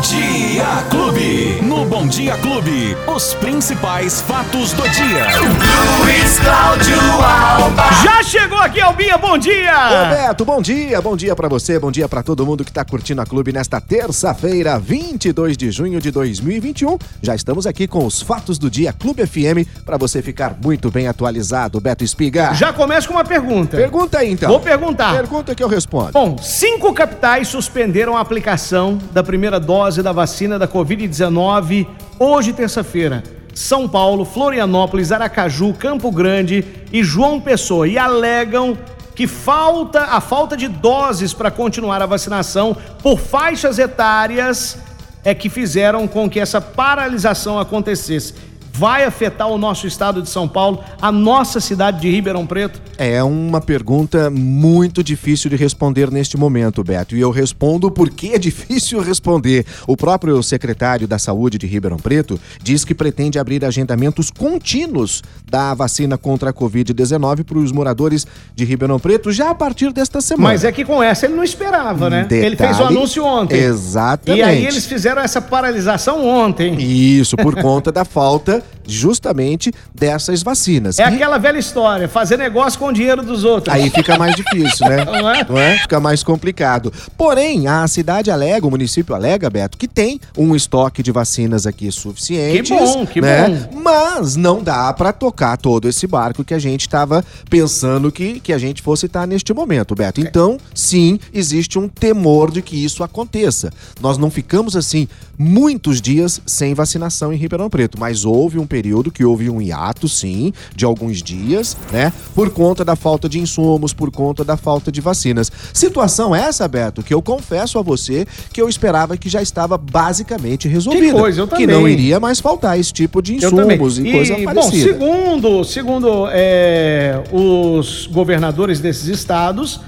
Dia Clube. Bom Dia Clube, os principais fatos do dia. Luiz Cláudio Alba. Já chegou aqui, Albinha, bom dia! Ô Beto, bom dia, bom dia pra você, bom dia pra todo mundo que tá curtindo a Clube nesta terça-feira, 22 de junho de 2021. Já estamos aqui com os fatos do dia Clube FM pra você ficar muito bem atualizado, Beto Espiga. Já começa com uma pergunta. Pergunta aí então. Vou perguntar. Pergunta que eu respondo. Bom, cinco capitais suspenderam a aplicação da primeira dose da vacina da Covid-19 hoje, terça-feira. São Paulo, Florianópolis, Aracaju, Campo Grande e João Pessoa. E alegam que falta a falta de doses para continuar a vacinação por faixas etárias é que fizeram com que essa paralisação acontecesse. Vai afetar o nosso estado de São Paulo, a nossa cidade de Ribeirão Preto? É uma pergunta muito difícil de responder neste momento, Beto. E eu respondo porque é difícil responder. O próprio secretário da Saúde de Ribeirão Preto diz que pretende abrir agendamentos contínuos da vacina contra a Covid-19 para os moradores de Ribeirão Preto já a partir desta semana. Mas é que com essa ele não esperava, né? Detalhe, ele fez o anúncio ontem. Exatamente. E aí eles fizeram essa paralisação ontem. Isso, por conta da falta justamente dessas vacinas. É E aquela velha história, fazer negócio com o dinheiro dos outros. Aí fica mais difícil, né? Não é? Fica mais complicado. Porém, a cidade alega, o município alega, Beto, que tem um estoque de vacinas aqui suficiente. Que bom, que né? Mas não dá pra tocar todo esse barco que a gente estava pensando que, que a gente fosse estar neste momento, Beto. Então, sim, existe um temor de que isso aconteça. Nós não ficamos assim muitos dias sem vacinação em Ribeirão Preto, mas houve um período que houve um hiato, sim, de alguns dias, né? Por conta da falta de insumos, por conta da falta de vacinas. Situação essa, Beto, que eu confesso a você que eu esperava que já estava basicamente resolvida. coisa, eu que também. não iria mais faltar esse tipo de insumos e, coisa bom, parecida. segundo, segundo é, os governadores desses estados,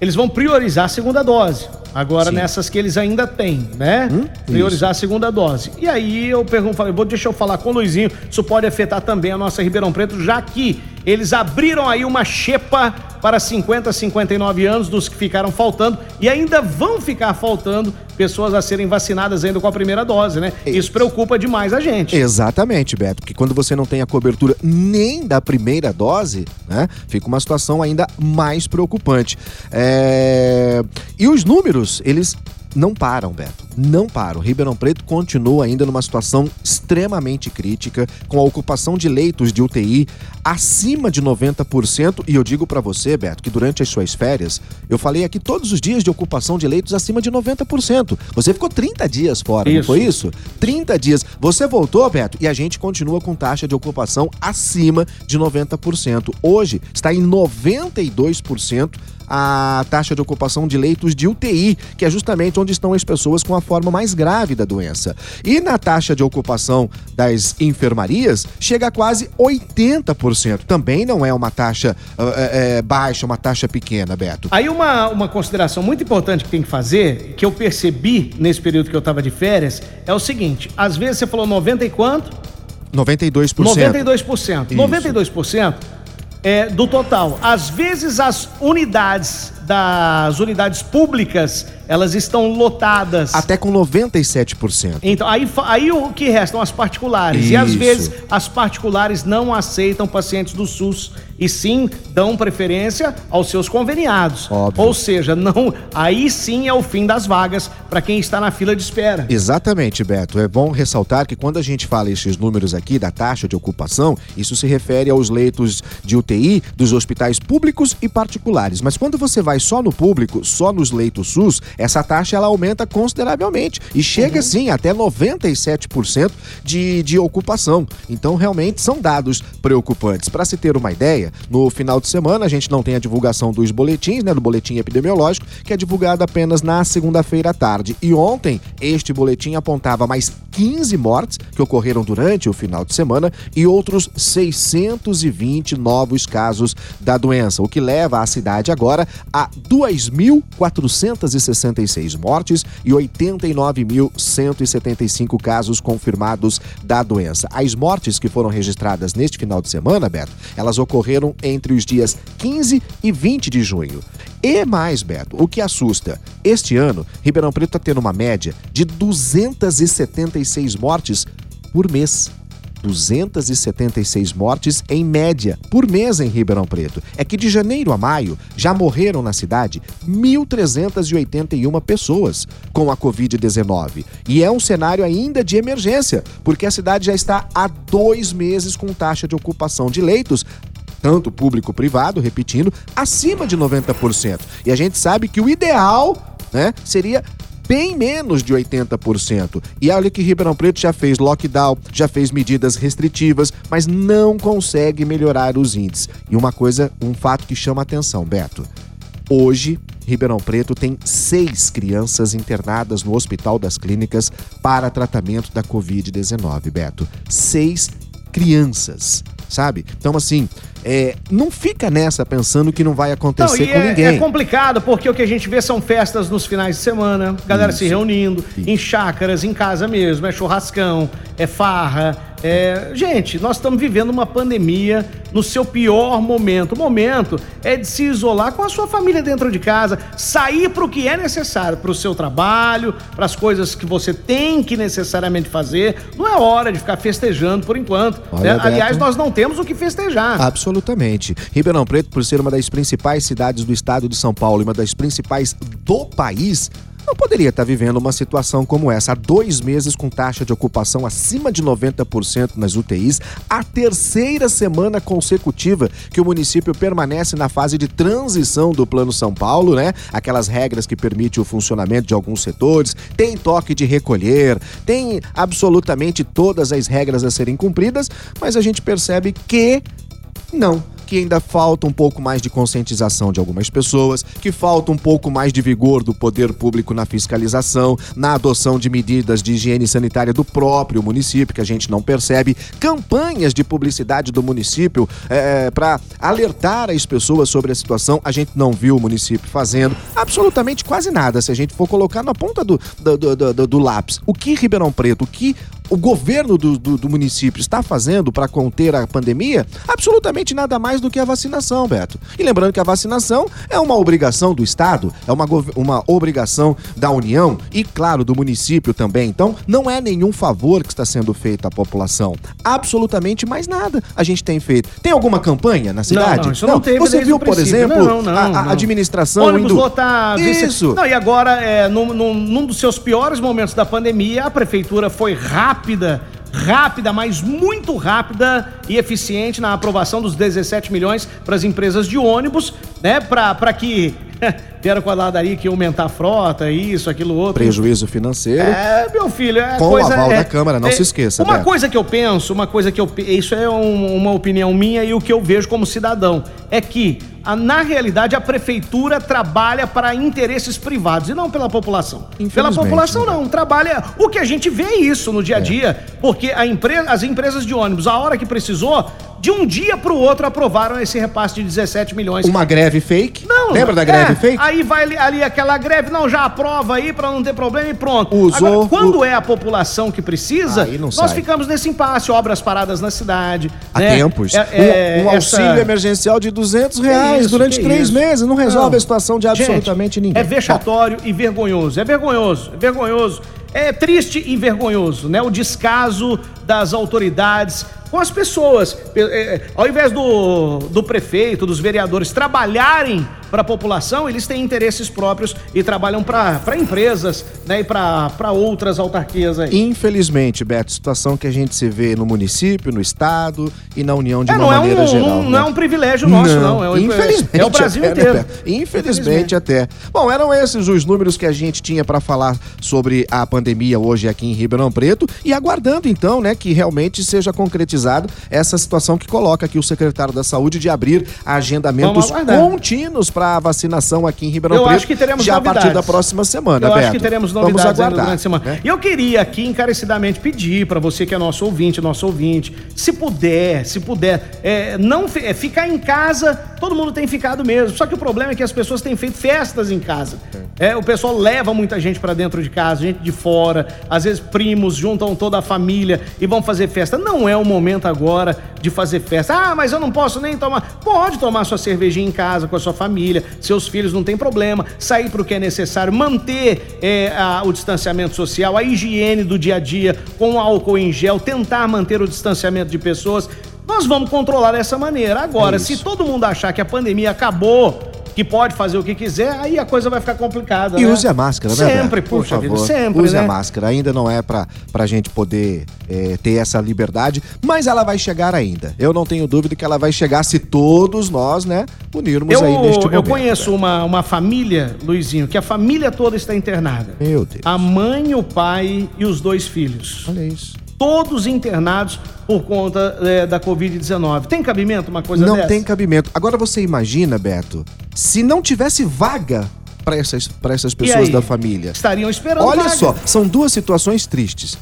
eles vão priorizar a segunda dose. Agora, Sim. nessas que eles ainda têm, né? Hum, priorizar a segunda dose. E aí eu pergunto, falei, vou, deixa eu falar com o Luizinho, isso pode afetar também a nossa Ribeirão Preto, já que eles abriram aí uma xepa para 50, 59 anos dos que ficaram faltando e ainda vão ficar faltando pessoas a serem vacinadas ainda com a primeira dose, né? Isso preocupa demais a gente. Exatamente, Beto, porque quando você não tem a cobertura nem da primeira dose, né, fica uma situação ainda mais preocupante. É, E os números, eles não param, Beto, não param. Ribeirão Preto continua ainda numa situação extremamente crítica, com a ocupação de leitos de UTI acima de 90%, e eu digo pra você, Beto, que durante as suas férias, eu falei aqui todos os dias de ocupação de leitos acima de 90%. Você ficou 30 dias fora, não Isso. foi isso? 30 dias. Você voltou, Beto, e a gente continua com taxa de ocupação acima de 90%. Hoje está em 92% a taxa de ocupação de leitos de UTI, que é justamente onde estão as pessoas com a forma mais grave da doença. E na taxa de ocupação das enfermarias, chega a quase 80%. Também não é uma taxa ah, é, é, baixa, uma taxa pequena, Beto. Aí uma, uma consideração muito importante que tem que fazer, que eu percebi nesse período que eu tava de férias, é o seguinte: às vezes você falou 90 e quanto? 92%. 92%. Isso. 92% é do total. Às vezes as unidades das unidades públicas, elas estão lotadas. Até com 97%. Então, aí, aí o que restam as particulares. E às Isso. vezes as particulares não aceitam pacientes do SUS e sim dão preferência aos seus conveniados. Óbvio. Ou seja, não, aí sim é o fim das vagas para quem está na fila de espera. Exatamente, Beto. É bom ressaltar que quando a gente fala esses números aqui da taxa de ocupação, isso se refere aos leitos de UTI dos hospitais públicos e particulares. Mas quando você vai só no público, só nos leitos SUS, essa taxa ela aumenta consideravelmente e chega sim até 97% de, de ocupação. Então, realmente são dados preocupantes. Para se ter uma ideia, no final de semana a gente não tem a divulgação dos boletins, né, do boletim epidemiológico, que é divulgado apenas na segunda-feira à tarde. E ontem, este boletim apontava mais 15 mortes que ocorreram durante o final de semana e outros 620 novos casos da doença, o que leva a cidade agora a 2.466 mortes e 89.175 casos confirmados da doença. As mortes que foram registradas neste final de semana, Beto, elas ocorreram entre os dias 15 e 20 de junho. E mais, Beto, o que assusta, este ano, Ribeirão Preto está tendo uma média de 276 mortes por mês. 276 mortes em média por mês em Ribeirão Preto. É que de janeiro a maio já morreram na cidade 1.381 pessoas com a Covid-19. E é um cenário ainda de emergência, porque a cidade já está há dois meses com taxa de ocupação de leitos tanto público-privado, repetindo, acima de 90%. E a gente sabe que o ideal né, seria bem menos de 80%. E olha que Ribeirão Preto já fez lockdown, já fez medidas restritivas, mas não consegue melhorar os índices. E uma coisa, um fato que chama atenção, Beto. Hoje, Ribeirão Preto tem seis crianças internadas no Hospital das Clínicas para tratamento da Covid-19, Beto. Seis crianças, sabe? Então, assim, é, não fica nessa pensando que não vai acontecer não, com é, ninguém. É complicado porque o que a gente vê são festas nos finais de semana, galera Isso. se reunindo, Isso. em chácaras, em casa mesmo, é churrascão, é farra, é, gente, nós estamos vivendo uma pandemia no seu pior momento. O momento é de se isolar com a sua família dentro de casa, sair para o que é necessário, para o seu trabalho, para as coisas que você tem que necessariamente fazer. Não é hora de ficar festejando por enquanto. Né? Aliás, nós não temos o que festejar. Absolutamente. Ribeirão Preto, por ser uma das principais cidades do estado de São Paulo e uma das principais do país, não poderia estar vivendo uma situação como essa. Há dois meses com taxa de ocupação acima de 90% nas UTIs, a terceira semana consecutiva que o município permanece na fase de transição do Plano São Paulo, né? Aquelas regras que permitem o funcionamento de alguns setores, tem toque de recolher, tem absolutamente todas as regras a serem cumpridas, mas a gente percebe que não que ainda falta um pouco mais de conscientização de algumas pessoas, que falta um pouco mais de vigor do poder público na fiscalização, na adoção de medidas de higiene sanitária do próprio município, que a gente não percebe, campanhas de publicidade do município é, para alertar as pessoas sobre a situação, a gente não viu o município fazendo absolutamente quase nada, se a gente for colocar na ponta do, do, do, do, do lápis. O que Ribeirão Preto, o que o governo do, do, do município está fazendo para conter a pandemia? Absolutamente nada mais do que a vacinação, Beto. E lembrando que a vacinação é uma obrigação do Estado, é uma, uma obrigação da União e, claro, do município também. Então, não é nenhum favor que está sendo feito à população. Absolutamente mais nada a gente tem feito. Tem alguma campanha na cidade? Não, não, isso não, não teve Você viu, por exemplo, não, não, a, a administração Ônibus indo... lotado. Isso. Não, e agora, é, num, num, num dos seus piores momentos da pandemia, a prefeitura foi rápida rápida, rápida, mas muito rápida e eficiente na aprovação dos 17 milhões para as empresas de ônibus, né? Para que vieram com a ladaria que aumentar a frota, isso, aquilo, outro. Prejuízo financeiro. É, meu filho, é Com coisa, o aval é, da Câmara, não é, se esqueça. Uma coisa que eu penso, uma coisa que eu. Isso é um, uma opinião minha e o que eu vejo como cidadão. É que na realidade, a prefeitura trabalha para interesses privados e não pela população. Pela população, né? não. Trabalha. O que a gente vê é isso no dia a é. dia, é. porque a empresa, as empresas de ônibus, a hora que precisou, de um dia para o outro aprovaram esse repasse de 17 milhões. Uma greve fake? Não. Lembra da greve é, fake? Aí vai ali, ali, aquela greve, não, já aprova aí para não ter problema e pronto. Usou. Agora, quando é a população que precisa, nós sai. ficamos nesse impasse, obras paradas na cidade. Há né? tempos. É, é, um, um auxílio essa... emergencial de 200 reais isso, durante três isso? meses, não resolve não. a situação de absolutamente Gente, ninguém. É vexatório e vergonhoso, é vergonhoso, é vergonhoso. É triste e vergonhoso, né? O descaso das autoridades com as pessoas. É, é, ao invés do, do prefeito, dos vereadores trabalharem para a população, eles têm interesses próprios e trabalham para empresas né, e para outras autarquias aí. Infelizmente, Beto, situação que a gente se vê no município, no estado e na União de é, uma maneira é um, geral. Um, né? Não é um privilégio nosso, não. não. É, infelizmente, é o Brasil até, né, inteiro. Né, infelizmente, infelizmente até. Bom, eram esses os números que a gente tinha para falar sobre a pandemia hoje aqui em Ribeirão Preto e aguardando então, né, que realmente seja concretizado essa situação que coloca aqui o secretário da Saúde de abrir agendamentos contínuos para a vacinação aqui em Ribeirão eu Preto. Acho que teremos já novidades. a partir da próxima semana, Eu Beto. acho que teremos novidades Vamos aguardar, durante a semana. Né? E eu queria aqui encarecidamente pedir para você que é nosso ouvinte, nosso ouvinte, se puder, se puder, é, não é, ficar em casa, todo mundo tem ficado mesmo. Só que o problema é que as pessoas têm feito festas em casa. É, o pessoal leva muita gente para dentro de casa, gente de fora, às vezes primos juntam toda a família e vão fazer festa. Não é o momento agora de fazer festa. Ah, mas eu não posso nem tomar. Pode tomar sua cervejinha em casa com a sua família, seus filhos não tem problema. Sair para o que é necessário, manter é, a, o distanciamento social, a higiene do dia a dia com álcool em gel, tentar manter o distanciamento de pessoas. Nós vamos controlar dessa maneira. Agora, é se todo mundo achar que a pandemia acabou, que pode fazer o que quiser, aí a coisa vai ficar complicada. E né? use a máscara, né? Sempre, Por puxa favor, vida, sempre. Use né? a máscara. Ainda não é pra, pra gente poder é, ter essa liberdade, mas ela vai chegar ainda. Eu não tenho dúvida que ela vai chegar se todos nós, né, unirmos eu, aí neste momento. Eu conheço uma, uma família, Luizinho, que a família toda está internada. Meu Deus. A mãe, o pai e os dois filhos. Olha isso. Todos internados por conta é, da Covid-19. Tem cabimento uma coisa não dessa? tem cabimento. Agora você imagina, Beto, se não tivesse vaga para essas, pra essas pessoas da família. Estariam esperando Olha vaga. só, são duas situações tristes.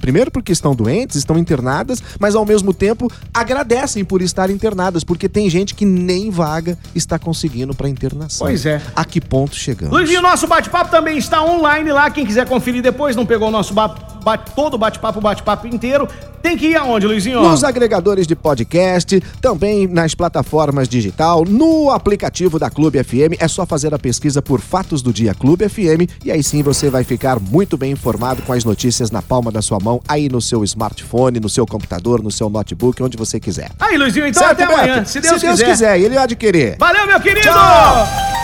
Primeiro porque estão doentes, estão internadas, mas ao mesmo tempo agradecem por estar internadas, porque tem gente que nem vaga está conseguindo para internação. Pois é. A que ponto chegamos? Luizinho, nosso bate-papo também está online lá. Quem quiser conferir depois, não pegou o nosso bate, bate, todo o bate-papo, bate-papo inteiro, tem que ir aonde, Luizinho? Nos agregadores de podcast, também nas plataformas digital, no aplicativo da Clube FM. É só fazer a pesquisa por Fatos do Dia Clube FM e aí sim você vai ficar muito bem informado com as notícias na palma da sua mão, aí no seu smartphone, no seu computador, no seu notebook, onde você quiser. Aí, Luizinho, então certo, até Beto? amanhã, se Deus, se Deus quiser. quiser. ele de querer. Valeu, meu querido! Tchau!